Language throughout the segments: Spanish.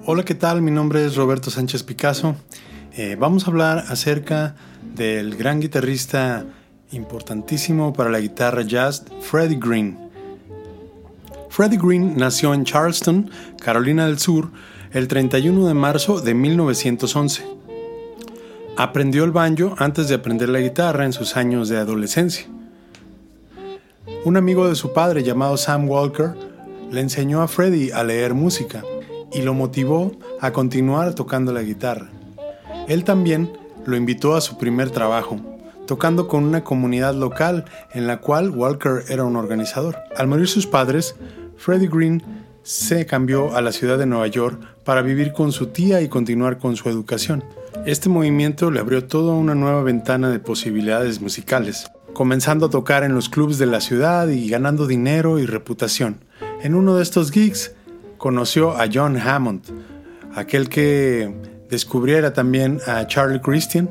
Hola, ¿qué tal? Mi nombre es Roberto Sánchez Picasso. Eh, vamos a hablar acerca del gran guitarrista importantísimo para la guitarra jazz, Freddie Green. Freddie Green nació en Charleston, Carolina del Sur, el 31 de marzo de 1911. Aprendió el banjo antes de aprender la guitarra en sus años de adolescencia. Un amigo de su padre llamado Sam Walker le enseñó a Freddie a leer música y lo motivó a continuar tocando la guitarra. Él también lo invitó a su primer trabajo, tocando con una comunidad local en la cual Walker era un organizador. Al morir sus padres, Freddie Green se cambió a la ciudad de Nueva York para vivir con su tía y continuar con su educación. Este movimiento le abrió toda una nueva ventana de posibilidades musicales, comenzando a tocar en los clubes de la ciudad y ganando dinero y reputación. En uno de estos gigs conoció a John Hammond, aquel que descubriera también a Charlie Christian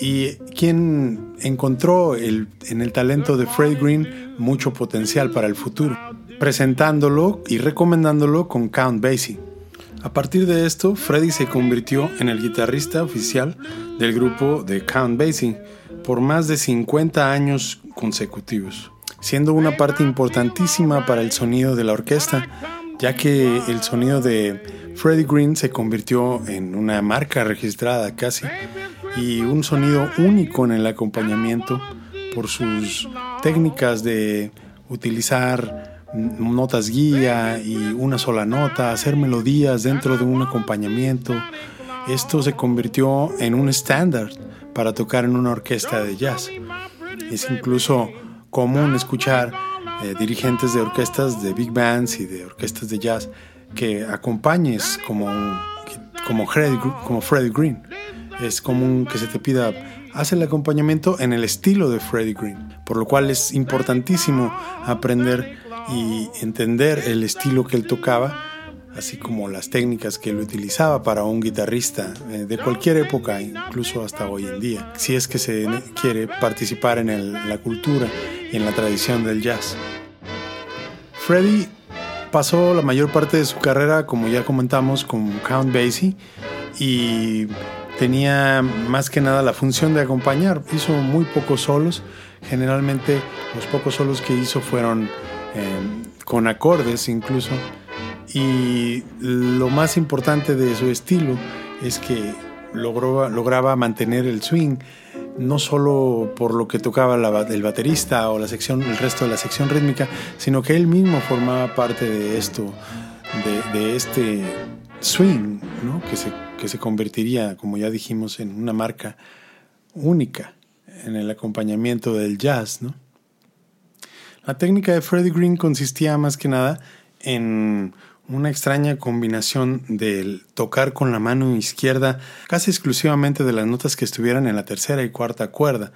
y quien encontró en el talento de Freddie Green mucho potencial para el futuro presentándolo y recomendándolo con Count Basie. A partir de esto, Freddie se convirtió en el guitarrista oficial del grupo de Count Basie por más de 50 años consecutivos, siendo una parte importantísima para el sonido de la orquesta, ya que el sonido de Freddie Green se convirtió en una marca registrada casi y un sonido único en el acompañamiento por sus técnicas de utilizar notas guía y una sola nota, hacer melodías dentro de un acompañamiento. Esto se convirtió en un estándar para tocar en una orquesta de jazz. Es incluso común escuchar eh, dirigentes de orquestas de big bands y de orquestas de jazz que acompañes como, como, Freddie, como Freddie Green. Es común que se te pida hacer el acompañamiento en el estilo de Freddie Green, por lo cual es importantísimo aprender y entender el estilo que él tocaba, así como las técnicas que él utilizaba para un guitarrista eh, de cualquier época, incluso hasta hoy en día, si es que se quiere participar en la cultura y en la tradición del jazz. Freddie pasó la mayor parte de su carrera, como ya comentamos, con Count Basie y tenía más que nada la función de acompañar. Hizo muy pocos solos. Generalmente los pocos solos que hizo fueron Em, con acordes incluso. Y lo más importante de su estilo es que logró, lograba mantener el swing, no solo por lo que tocaba el baterista o la sección, el resto de la sección rítmica, sino que él mismo formaba parte de esto, de, este swing, que, se, que se convertiría, como ya dijimos, en una marca única en el acompañamiento del jazz, ¿no? La técnica de Freddie Green consistía más que nada en una extraña combinación del tocar con la mano izquierda casi exclusivamente de las notas que estuvieran en la tercera y cuarta cuerda.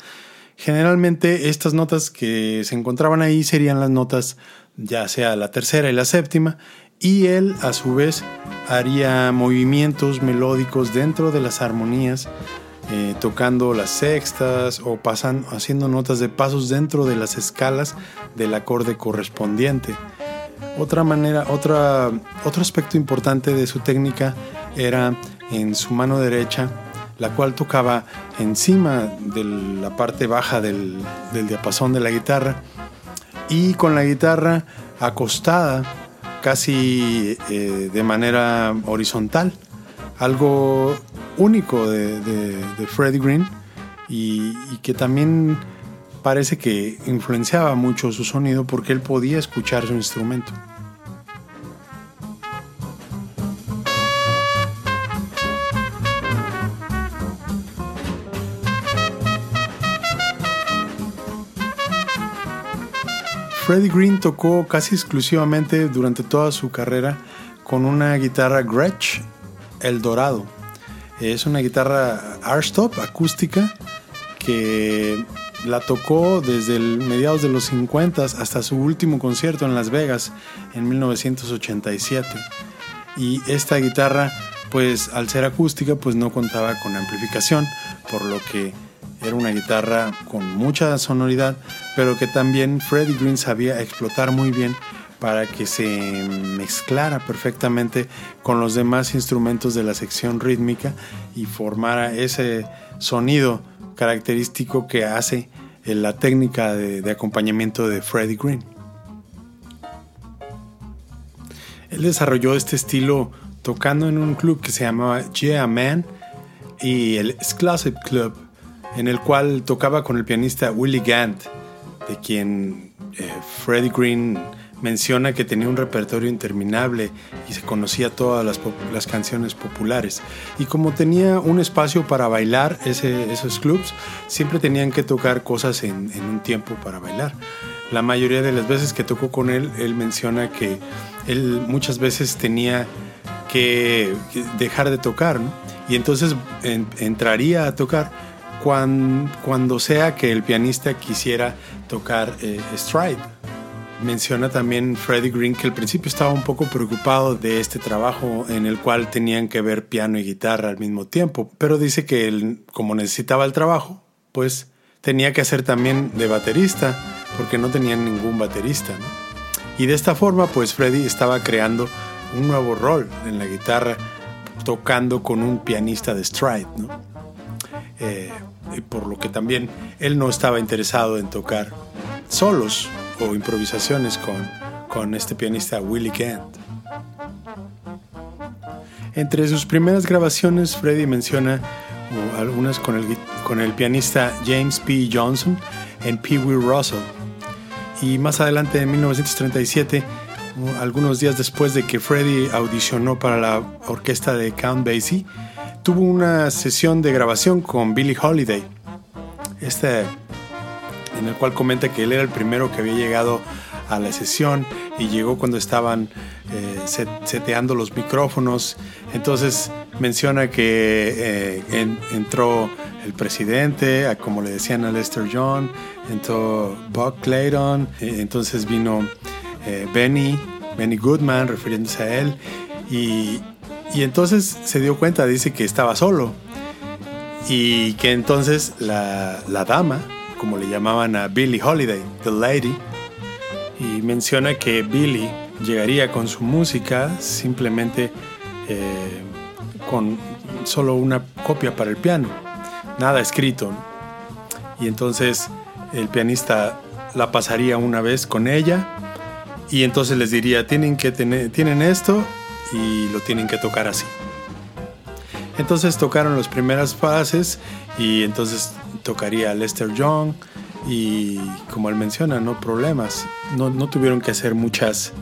Generalmente estas notas que se encontraban ahí serían las notas ya sea la tercera y la séptima y él a su vez haría movimientos melódicos dentro de las armonías eh, tocando las sextas o pasando, haciendo notas de pasos dentro de las escalas del acorde correspondiente. Otra manera, otra, otro aspecto importante de su técnica era en su mano derecha, la cual tocaba encima de la parte baja del, diapasón de la guitarra. Y con la guitarra acostada casi eh, de manera horizontal, algo único de, Freddie Green y, que también parece que influenciaba mucho su sonido porque él podía escuchar su instrumento. Freddie Green tocó casi exclusivamente durante toda su carrera con una guitarra Gretsch El Dorado es una guitarra Archtop acústica que la tocó desde el mediados de los 50 hasta su último concierto en Las Vegas en 1987. Y esta guitarra, pues al ser acústica, pues no contaba con amplificación, por lo que era una guitarra con mucha sonoridad, pero que también Freddie Green sabía explotar muy bien para que se mezclara perfectamente con los demás instrumentos de la sección rítmica y formara ese sonido característico que hace la técnica de, acompañamiento de Freddie Green. Él desarrolló este estilo tocando en un club que se llamaba Yeah Man y el Exclusive Club, en el cual tocaba con el pianista Willie Gant, de quien eh, Freddie Green menciona que tenía un repertorio interminable y se conocía todas las, canciones populares. Y como tenía un espacio para bailar esos clubs, siempre tenían que tocar cosas en, un tiempo para bailar. La mayoría de las veces que tocó con él, él menciona que él muchas veces tenía que dejar de tocar, Y entonces entraría a tocar cuando, sea que el pianista quisiera tocar eh, stride Menciona también Freddie Green que al principio estaba un poco preocupado de este trabajo en el cual tenían que ver piano y guitarra al mismo tiempo, pero dice que él, como necesitaba el trabajo, pues tenía que hacer también de baterista, porque no tenían ningún baterista. Y de esta forma, pues Freddie estaba creando un nuevo rol en la guitarra, tocando con un pianista de stride, eh, por lo que también él no estaba interesado en tocar solos, o improvisaciones con, con este pianista Willie Gant. Entre sus primeras grabaciones, Freddie menciona uh, algunas con el, con el pianista James P. Johnson en Pee Wee Russell. Y más adelante, en 1937, uh, algunos días después de que Freddie audicionó para la orquesta de Count Basie, tuvo una sesión de grabación con Billie Holiday. Este en el cual comenta que él era el primero que había llegado a la sesión y llegó cuando estaban eh, seteando los micrófonos. Entonces menciona que eh, entró el presidente, como le decían a Lester John, entró Buck Clayton, eh, entonces vino Benny, Benny Goodman refiriéndose a él y, y entonces se dio cuenta, dice que estaba solo y que entonces la, la dama, como le llamaban a Billie Holiday, The Lady, y menciona que Billie llegaría con su música simplemente eh, con solo una copia para el piano, nada escrito. Y entonces el pianista la pasaría una vez con ella y entonces les diría, tienen que tener, tienen esto y lo tienen que tocar así. Entonces tocaron las primeras fases y entonces tocaría Lester Young y como él menciona, no problemas, no, no tuvieron que hacer muchas,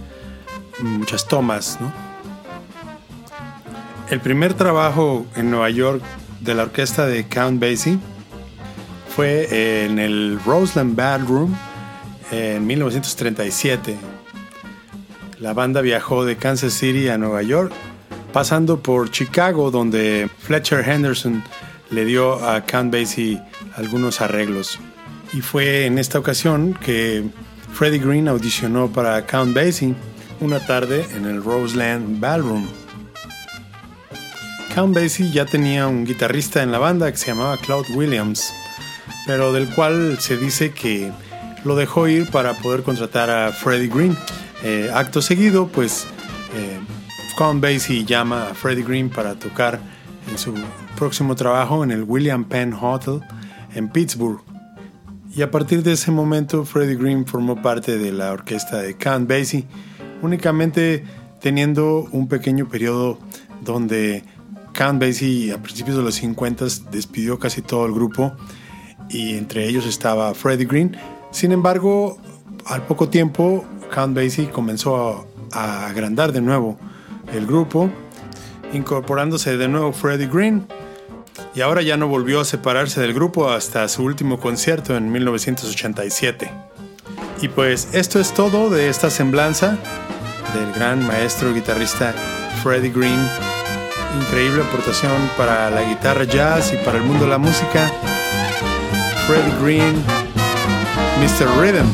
muchas tomas. ¿no? El primer trabajo en Nueva York de la orquesta de Count Basie fue en el Roseland Ballroom en 1937. La banda viajó de Kansas City a Nueva York, pasando por Chicago, donde Fletcher Henderson le dio a Count Basie algunos arreglos. Y fue en esta ocasión que Freddie Green audicionó para Count Basie una tarde en el Roseland Ballroom. Count Basie ya tenía un guitarrista en la banda que se llamaba Claude Williams, pero del cual se dice que lo dejó ir para poder contratar a Freddie Green. Eh, acto seguido, pues eh, Count Basie llama a Freddie Green para tocar en su próximo trabajo en el William Penn Hotel en Pittsburgh. Y a partir de ese momento Freddie Green formó parte de la orquesta de Count Basie, únicamente teniendo un pequeño periodo donde Count Basie a principios de los 50 despidió casi todo el grupo y entre ellos estaba Freddie Green. Sin embargo, al poco tiempo Count Basie comenzó a, a agrandar de nuevo el grupo, incorporándose de nuevo Freddie Green y ahora ya no volvió a separarse del grupo hasta su último concierto en 1987. Y pues esto es todo de esta semblanza del gran maestro guitarrista Freddie Green. Increíble aportación para la guitarra jazz y para el mundo de la música. Freddie Green, Mr. Rhythm.